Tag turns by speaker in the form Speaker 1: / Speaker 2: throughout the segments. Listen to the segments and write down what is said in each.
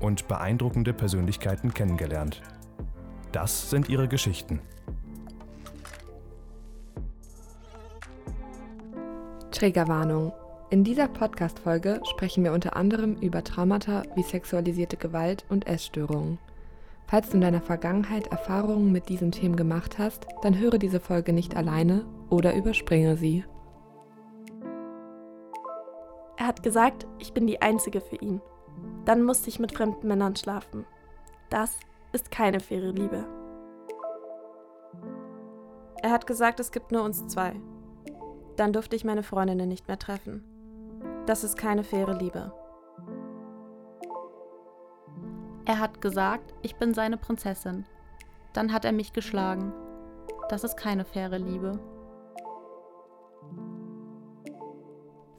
Speaker 1: und beeindruckende Persönlichkeiten kennengelernt. Das sind ihre Geschichten.
Speaker 2: Trägerwarnung. In dieser Podcast-Folge sprechen wir unter anderem über Traumata wie sexualisierte Gewalt und Essstörungen. Falls du in deiner Vergangenheit Erfahrungen mit diesen Themen gemacht hast, dann höre diese Folge nicht alleine oder überspringe sie.
Speaker 3: Er hat gesagt, ich bin die Einzige für ihn. Dann musste ich mit fremden Männern schlafen. Das ist keine faire Liebe. Er hat gesagt, es gibt nur uns zwei. Dann durfte ich meine Freundinnen nicht mehr treffen. Das ist keine faire Liebe.
Speaker 4: Er hat gesagt, ich bin seine Prinzessin. Dann hat er mich geschlagen. Das ist keine faire Liebe.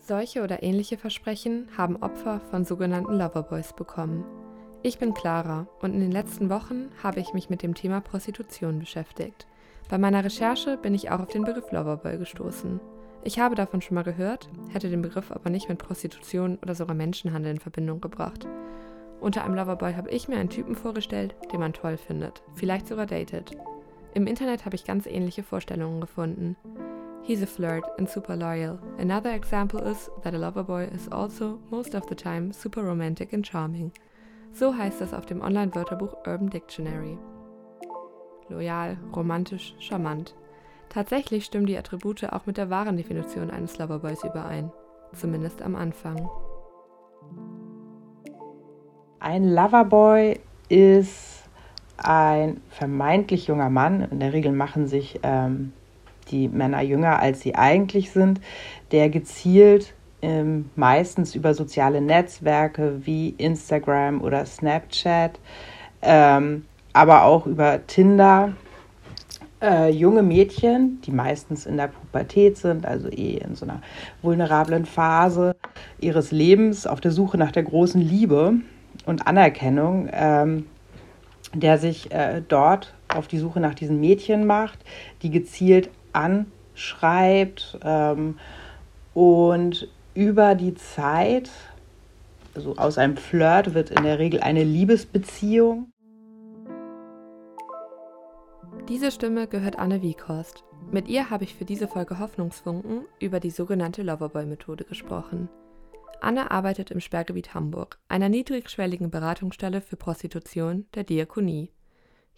Speaker 2: Solche oder ähnliche Versprechen haben Opfer von sogenannten Loverboys bekommen. Ich bin Clara und in den letzten Wochen habe ich mich mit dem Thema Prostitution beschäftigt. Bei meiner Recherche bin ich auch auf den Begriff Loverboy gestoßen. Ich habe davon schon mal gehört, hätte den Begriff aber nicht mit Prostitution oder sogar Menschenhandel in Verbindung gebracht. Unter einem Loverboy habe ich mir einen Typen vorgestellt, den man toll findet, vielleicht sogar datet. Im Internet habe ich ganz ähnliche Vorstellungen gefunden. He's a flirt and super loyal. Another example is that a loverboy is also most of the time super romantic and charming. So heißt es auf dem Online-Wörterbuch Urban Dictionary. Loyal, romantisch, charmant. Tatsächlich stimmen die Attribute auch mit der wahren Definition eines Loverboys überein. Zumindest am Anfang.
Speaker 5: Ein Loverboy ist ein vermeintlich junger Mann. In der Regel machen sich ähm, die Männer jünger, als sie eigentlich sind, der gezielt ähm, meistens über soziale Netzwerke wie Instagram oder Snapchat, ähm, aber auch über Tinder äh, junge Mädchen, die meistens in der Pubertät sind, also eh in so einer vulnerablen Phase ihres Lebens auf der Suche nach der großen Liebe, und Anerkennung, ähm, der sich äh, dort auf die Suche nach diesen Mädchen macht, die gezielt anschreibt ähm, und über die Zeit, also aus einem Flirt wird in der Regel eine Liebesbeziehung.
Speaker 2: Diese Stimme gehört Anne Wieghorst. Mit ihr habe ich für diese Folge Hoffnungsfunken über die sogenannte Loverboy-Methode gesprochen. Anne arbeitet im Sperrgebiet Hamburg, einer niedrigschwelligen Beratungsstelle für Prostitution der Diakonie.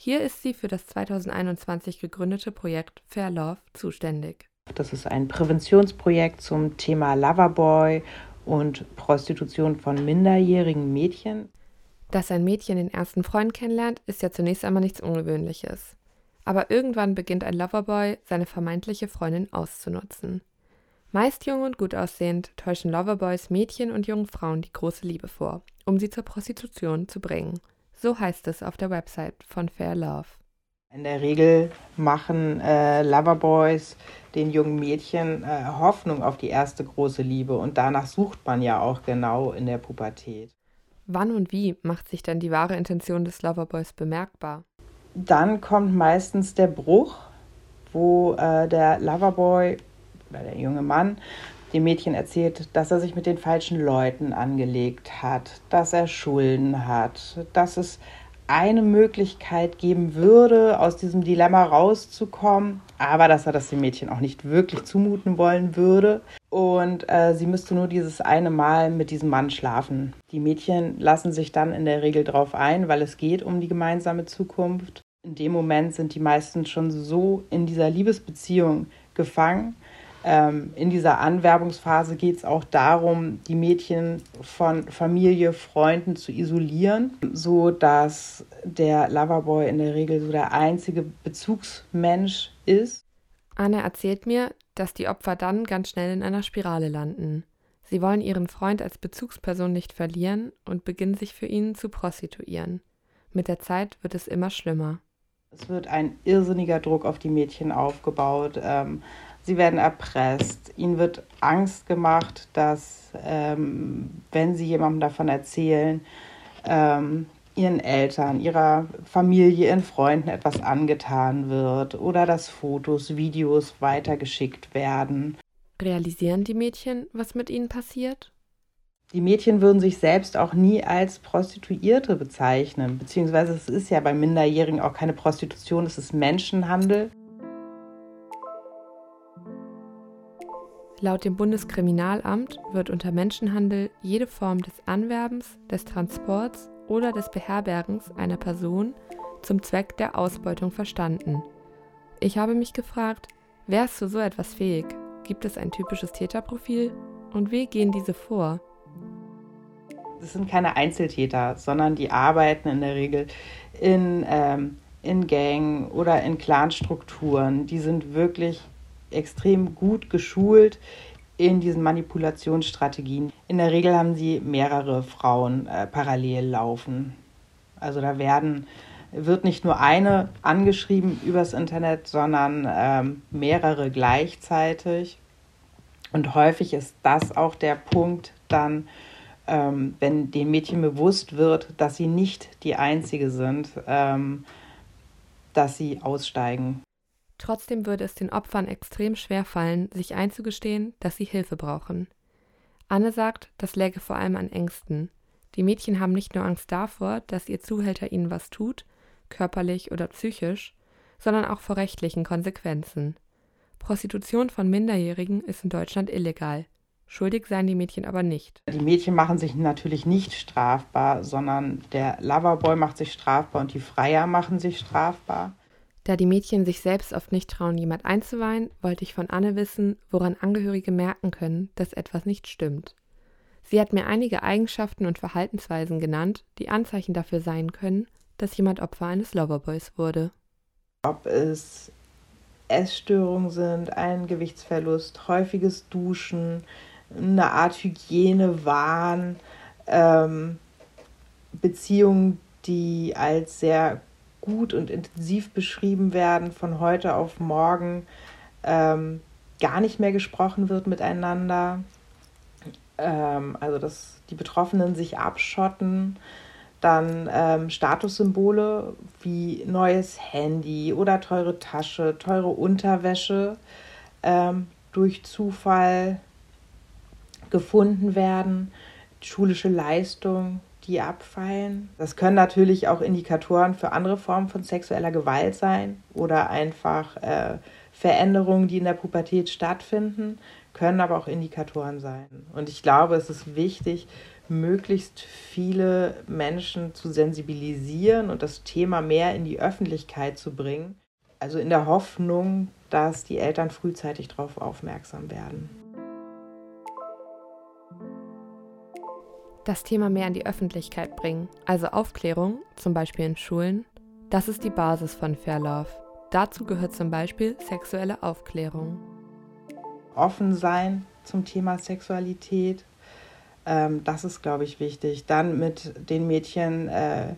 Speaker 2: Hier ist sie für das 2021 gegründete Projekt Fair Love zuständig.
Speaker 5: Das ist ein Präventionsprojekt zum Thema Loverboy und Prostitution von minderjährigen Mädchen.
Speaker 2: Dass ein Mädchen den ersten Freund kennenlernt, ist ja zunächst einmal nichts Ungewöhnliches. Aber irgendwann beginnt ein Loverboy, seine vermeintliche Freundin auszunutzen. Meist jung und gut aussehend täuschen Loverboys Mädchen und jungen Frauen die große Liebe vor, um sie zur Prostitution zu bringen. So heißt es auf der Website von Fair Love.
Speaker 5: In der Regel machen äh, Loverboys den jungen Mädchen äh, Hoffnung auf die erste große Liebe und danach sucht man ja auch genau in der Pubertät.
Speaker 2: Wann und wie macht sich dann die wahre Intention des Loverboys bemerkbar?
Speaker 5: dann kommt meistens der Bruch, wo äh, der Loverboy oder der junge Mann dem Mädchen erzählt, dass er sich mit den falschen Leuten angelegt hat, dass er Schulden hat, dass es eine Möglichkeit geben würde, aus diesem Dilemma rauszukommen, aber dass er das dem Mädchen auch nicht wirklich zumuten wollen würde. Und äh, sie müsste nur dieses eine Mal mit diesem Mann schlafen. Die Mädchen lassen sich dann in der Regel darauf ein, weil es geht um die gemeinsame Zukunft. In dem Moment sind die meisten schon so in dieser Liebesbeziehung gefangen, ähm, in dieser Anwerbungsphase geht es auch darum, die Mädchen von Familie, Freunden zu isolieren, so dass der Loverboy in der Regel so der einzige Bezugsmensch ist.
Speaker 2: Anne erzählt mir, dass die Opfer dann ganz schnell in einer Spirale landen. Sie wollen ihren Freund als Bezugsperson nicht verlieren und beginnen sich für ihn zu prostituieren. Mit der Zeit wird es immer schlimmer.
Speaker 5: Es wird ein irrsinniger Druck auf die Mädchen aufgebaut. Ähm, Sie werden erpresst. Ihnen wird Angst gemacht, dass, ähm, wenn sie jemandem davon erzählen, ähm, ihren Eltern, ihrer Familie, ihren Freunden etwas angetan wird oder dass Fotos, Videos weitergeschickt werden.
Speaker 2: Realisieren die Mädchen, was mit ihnen passiert?
Speaker 5: Die Mädchen würden sich selbst auch nie als Prostituierte bezeichnen, beziehungsweise es ist ja bei Minderjährigen auch keine Prostitution, es ist Menschenhandel.
Speaker 2: Laut dem Bundeskriminalamt wird unter Menschenhandel jede Form des Anwerbens, des Transports oder des Beherbergens einer Person zum Zweck der Ausbeutung verstanden. Ich habe mich gefragt, wer ist zu so etwas fähig? Gibt es ein typisches Täterprofil? Und wie gehen diese vor?
Speaker 5: Das sind keine Einzeltäter, sondern die arbeiten in der Regel in, ähm, in Gang oder in Clanstrukturen. Die sind wirklich extrem gut geschult in diesen Manipulationsstrategien. In der Regel haben sie mehrere Frauen äh, parallel laufen. Also da werden wird nicht nur eine angeschrieben übers Internet, sondern ähm, mehrere gleichzeitig. Und häufig ist das auch der Punkt dann, ähm, wenn den Mädchen bewusst wird, dass sie nicht die Einzige sind, ähm, dass sie aussteigen.
Speaker 2: Trotzdem würde es den Opfern extrem schwer fallen, sich einzugestehen, dass sie Hilfe brauchen. Anne sagt, das läge vor allem an Ängsten. Die Mädchen haben nicht nur Angst davor, dass ihr Zuhälter ihnen was tut, körperlich oder psychisch, sondern auch vor rechtlichen Konsequenzen. Prostitution von Minderjährigen ist in Deutschland illegal. Schuldig seien die Mädchen aber nicht.
Speaker 5: Die Mädchen machen sich natürlich nicht strafbar, sondern der Loverboy macht sich strafbar und die Freier machen sich strafbar.
Speaker 2: Da die Mädchen sich selbst oft nicht trauen, jemand einzuweihen, wollte ich von Anne wissen, woran Angehörige merken können, dass etwas nicht stimmt. Sie hat mir einige Eigenschaften und Verhaltensweisen genannt, die Anzeichen dafür sein können, dass jemand Opfer eines Loverboys wurde.
Speaker 5: Ob es Essstörungen sind, ein Gewichtsverlust, häufiges Duschen, eine Art Hygienewahn, ähm, Beziehungen, die als sehr gut und intensiv beschrieben werden, von heute auf morgen ähm, gar nicht mehr gesprochen wird miteinander. Ähm, also dass die Betroffenen sich abschotten. Dann ähm, Statussymbole wie neues Handy oder teure Tasche, teure Unterwäsche ähm, durch Zufall gefunden werden, schulische Leistung, die abfallen. Das können natürlich auch Indikatoren für andere Formen von sexueller Gewalt sein oder einfach äh, Veränderungen, die in der Pubertät stattfinden, können aber auch Indikatoren sein. Und ich glaube, es ist wichtig, möglichst viele Menschen zu sensibilisieren und das Thema mehr in die Öffentlichkeit zu bringen. Also in der Hoffnung, dass die Eltern frühzeitig darauf aufmerksam werden.
Speaker 2: Das Thema mehr in die Öffentlichkeit bringen, also Aufklärung, zum Beispiel in Schulen, das ist die Basis von Fair Love. Dazu gehört zum Beispiel sexuelle Aufklärung.
Speaker 5: Offen sein zum Thema Sexualität, ähm, das ist, glaube ich, wichtig. Dann mit den Mädchen äh,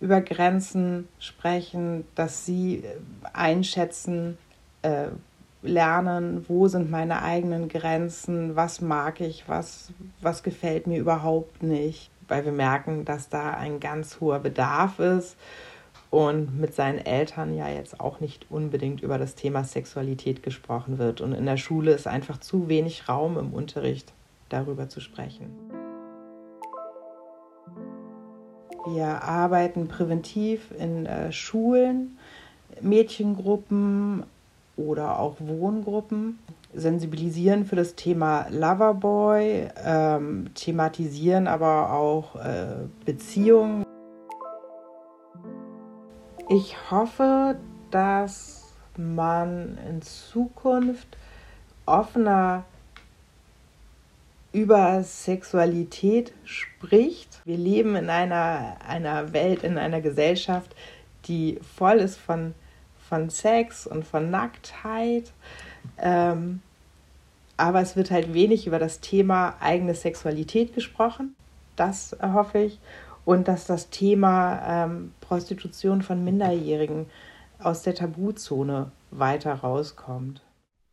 Speaker 5: über Grenzen sprechen, dass sie äh, einschätzen, äh, lernen, wo sind meine eigenen Grenzen, was mag ich, was, was gefällt mir überhaupt nicht, weil wir merken, dass da ein ganz hoher Bedarf ist und mit seinen Eltern ja jetzt auch nicht unbedingt über das Thema Sexualität gesprochen wird. Und in der Schule ist einfach zu wenig Raum im Unterricht, darüber zu sprechen. Wir arbeiten präventiv in äh, Schulen, Mädchengruppen oder auch Wohngruppen, sensibilisieren für das Thema Loverboy, ähm, thematisieren aber auch äh, Beziehungen. Ich hoffe, dass man in Zukunft offener über Sexualität spricht. Wir leben in einer, einer Welt, in einer Gesellschaft, die voll ist von, von Sex und von Nacktheit. Ähm, aber es wird halt wenig über das Thema eigene Sexualität gesprochen. Das hoffe ich. Und dass das Thema ähm, Prostitution von Minderjährigen aus der Tabuzone weiter rauskommt.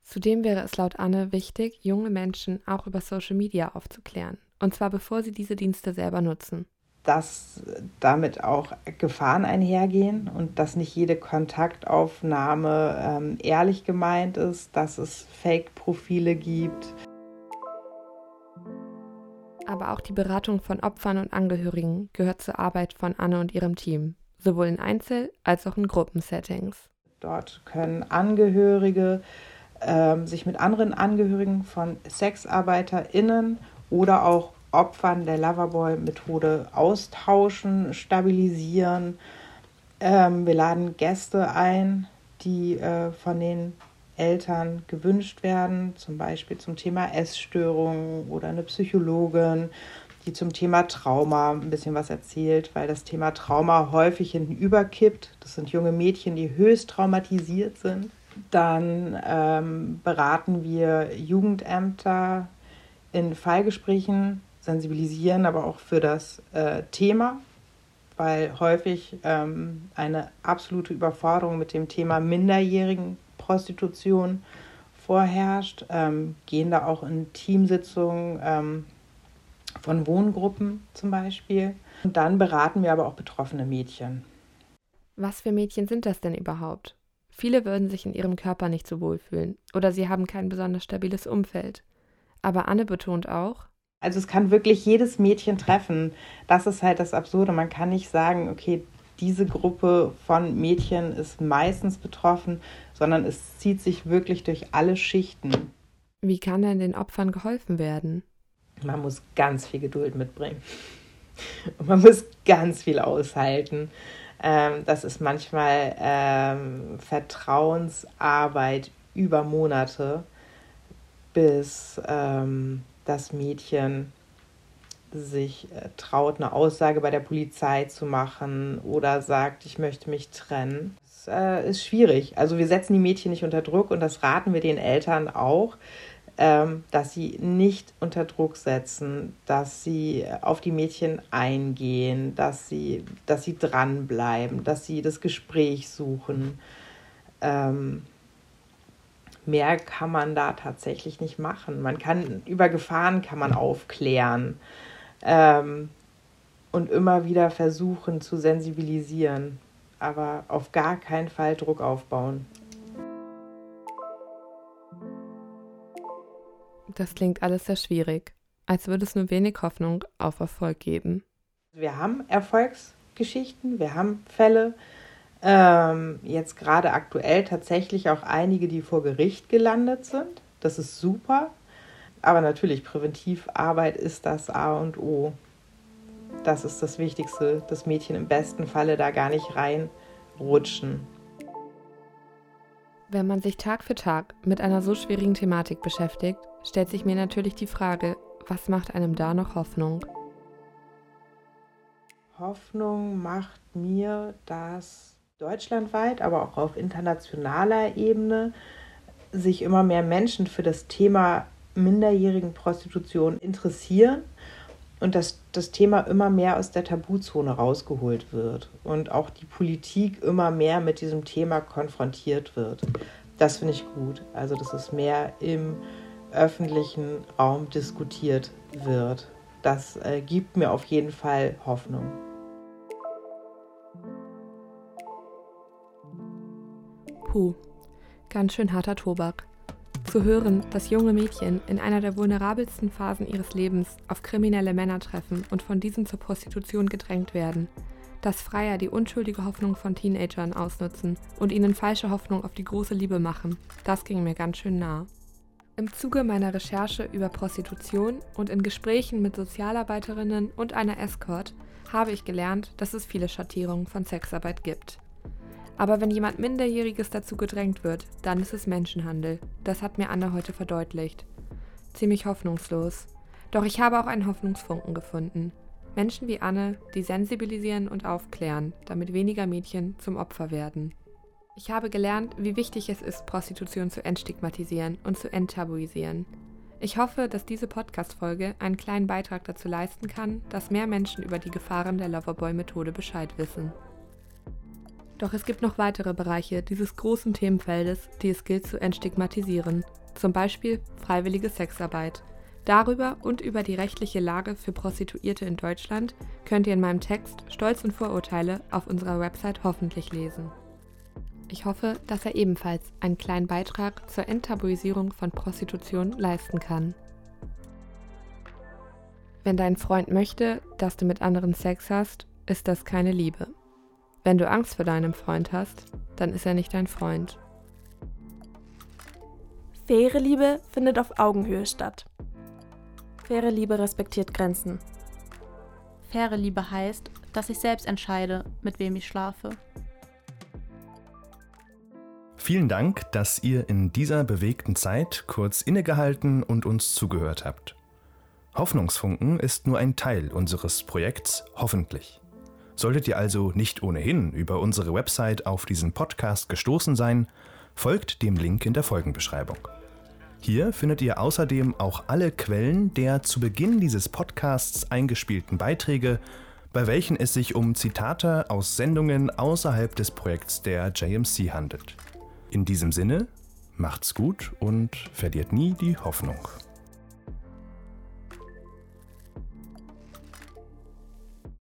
Speaker 2: Zudem wäre es laut Anne wichtig, junge Menschen auch über Social Media aufzuklären. Und zwar bevor sie diese Dienste selber nutzen.
Speaker 5: Dass damit auch Gefahren einhergehen und dass nicht jede Kontaktaufnahme ähm, ehrlich gemeint ist, dass es Fake-Profile gibt.
Speaker 2: Aber auch die Beratung von Opfern und Angehörigen gehört zur Arbeit von Anne und ihrem Team, sowohl in Einzel- als auch in Gruppensettings.
Speaker 5: Dort können Angehörige ähm, sich mit anderen Angehörigen von SexarbeiterInnen oder auch Opfern der Loverboy-Methode austauschen, stabilisieren. Ähm, wir laden Gäste ein, die äh, von den Eltern gewünscht werden, zum Beispiel zum Thema Essstörungen oder eine Psychologin, die zum Thema Trauma ein bisschen was erzählt, weil das Thema Trauma häufig hinten überkippt. Das sind junge Mädchen, die höchst traumatisiert sind dann ähm, beraten wir Jugendämter in Fallgesprächen, sensibilisieren aber auch für das äh, Thema, weil häufig ähm, eine absolute Überforderung mit dem Thema minderjährigen Prostitution vorherrscht, ähm, gehen da auch in Teamsitzungen ähm, von Wohngruppen zum Beispiel. Und dann beraten wir aber auch betroffene Mädchen.
Speaker 2: Was für Mädchen sind das denn überhaupt? Viele würden sich in ihrem Körper nicht so wohlfühlen oder sie haben kein besonders stabiles Umfeld. Aber Anne betont auch,
Speaker 5: also es kann wirklich jedes Mädchen treffen. Das ist halt das Absurde. Man kann nicht sagen, okay, diese Gruppe von Mädchen ist meistens betroffen, sondern es zieht sich wirklich durch alle Schichten.
Speaker 2: Wie kann denn den Opfern geholfen werden?
Speaker 5: Man muss ganz viel Geduld mitbringen. Und man muss ganz viel aushalten. Ähm, das ist manchmal ähm, Vertrauensarbeit über Monate, bis ähm, das Mädchen sich äh, traut, eine Aussage bei der Polizei zu machen oder sagt, ich möchte mich trennen. Das äh, ist schwierig. Also wir setzen die Mädchen nicht unter Druck und das raten wir den Eltern auch, ähm, dass sie nicht unter Druck setzen, dass sie auf die Mädchen eingehen, dass sie, dass sie dranbleiben, dass sie das Gespräch suchen. Ähm, mehr kann man da tatsächlich nicht machen. Man kann über Gefahren kann man aufklären ähm, und immer wieder versuchen zu sensibilisieren, aber auf gar keinen Fall Druck aufbauen.
Speaker 2: Das klingt alles sehr schwierig, als würde es nur wenig Hoffnung auf Erfolg geben.
Speaker 5: Wir haben Erfolgsgeschichten, wir haben Fälle, ähm, jetzt gerade aktuell tatsächlich auch einige, die vor Gericht gelandet sind. Das ist super. Aber natürlich, Präventivarbeit ist das A und O. Das ist das Wichtigste, dass Mädchen im besten Falle da gar nicht reinrutschen.
Speaker 2: Wenn man sich Tag für Tag mit einer so schwierigen Thematik beschäftigt, stellt sich mir natürlich die Frage, was macht einem da noch Hoffnung?
Speaker 5: Hoffnung macht mir, dass deutschlandweit, aber auch auf internationaler Ebene sich immer mehr Menschen für das Thema minderjährigen Prostitution interessieren und dass das Thema immer mehr aus der Tabuzone rausgeholt wird und auch die Politik immer mehr mit diesem Thema konfrontiert wird. Das finde ich gut. Also, dass es mehr im öffentlichen Raum diskutiert wird. Das äh, gibt mir auf jeden Fall Hoffnung.
Speaker 2: Puh, ganz schön harter Tobak. Zu hören, dass junge Mädchen in einer der vulnerabelsten Phasen ihres Lebens auf kriminelle Männer treffen und von diesen zur Prostitution gedrängt werden, dass Freier die unschuldige Hoffnung von Teenagern ausnutzen und ihnen falsche Hoffnung auf die große Liebe machen, das ging mir ganz schön nah. Im Zuge meiner Recherche über Prostitution und in Gesprächen mit Sozialarbeiterinnen und einer Escort habe ich gelernt, dass es viele Schattierungen von Sexarbeit gibt. Aber wenn jemand Minderjähriges dazu gedrängt wird, dann ist es Menschenhandel. Das hat mir Anne heute verdeutlicht. Ziemlich hoffnungslos. Doch ich habe auch einen Hoffnungsfunken gefunden. Menschen wie Anne, die sensibilisieren und aufklären, damit weniger Mädchen zum Opfer werden. Ich habe gelernt, wie wichtig es ist, Prostitution zu entstigmatisieren und zu enttabuisieren. Ich hoffe, dass diese Podcast-Folge einen kleinen Beitrag dazu leisten kann, dass mehr Menschen über die Gefahren der Loverboy-Methode Bescheid wissen. Doch es gibt noch weitere Bereiche dieses großen Themenfeldes, die es gilt zu entstigmatisieren, zum Beispiel freiwillige Sexarbeit. Darüber und über die rechtliche Lage für Prostituierte in Deutschland könnt ihr in meinem Text Stolz und Vorurteile auf unserer Website hoffentlich lesen. Ich hoffe, dass er ebenfalls einen kleinen Beitrag zur Enttabuisierung von Prostitution leisten kann. Wenn dein Freund möchte, dass du mit anderen Sex hast, ist das keine Liebe. Wenn du Angst vor deinem Freund hast, dann ist er nicht dein Freund.
Speaker 3: Faire Liebe findet auf Augenhöhe statt. Faire Liebe respektiert Grenzen.
Speaker 4: Faire Liebe heißt, dass ich selbst entscheide, mit wem ich schlafe.
Speaker 1: Vielen Dank, dass ihr in dieser bewegten Zeit kurz innegehalten und uns zugehört habt. Hoffnungsfunken ist nur ein Teil unseres Projekts Hoffentlich. Solltet ihr also nicht ohnehin über unsere Website auf diesen Podcast gestoßen sein, folgt dem Link in der Folgenbeschreibung. Hier findet ihr außerdem auch alle Quellen der zu Beginn dieses Podcasts eingespielten Beiträge, bei welchen es sich um Zitate aus Sendungen außerhalb des Projekts der JMC handelt. In diesem Sinne, macht's gut und verliert nie die Hoffnung.